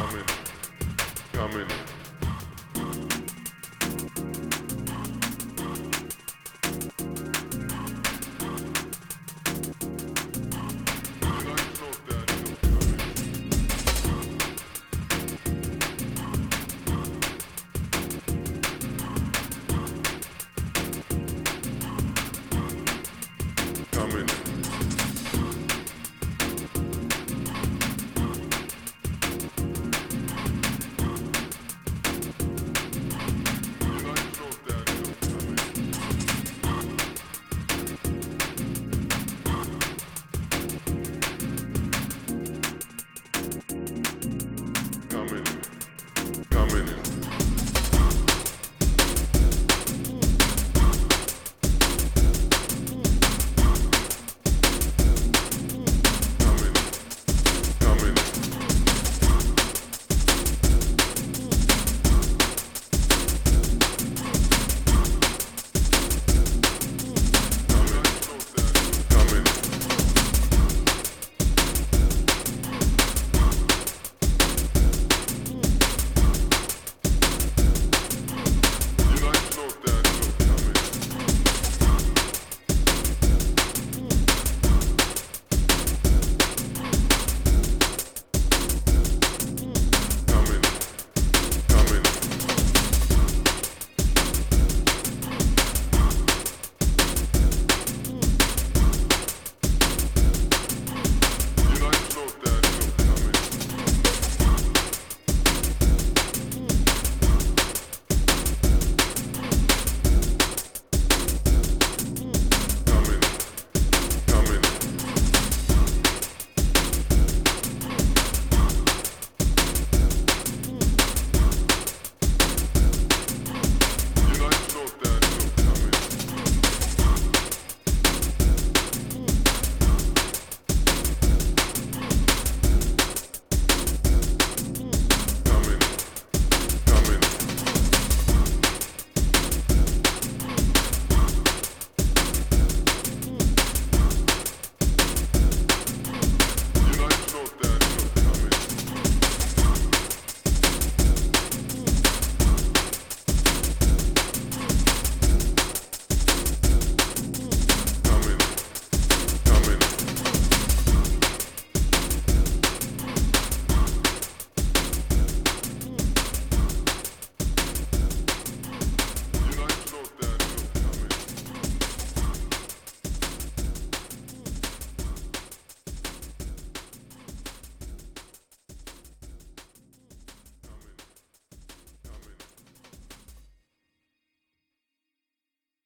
coming, coming. coming.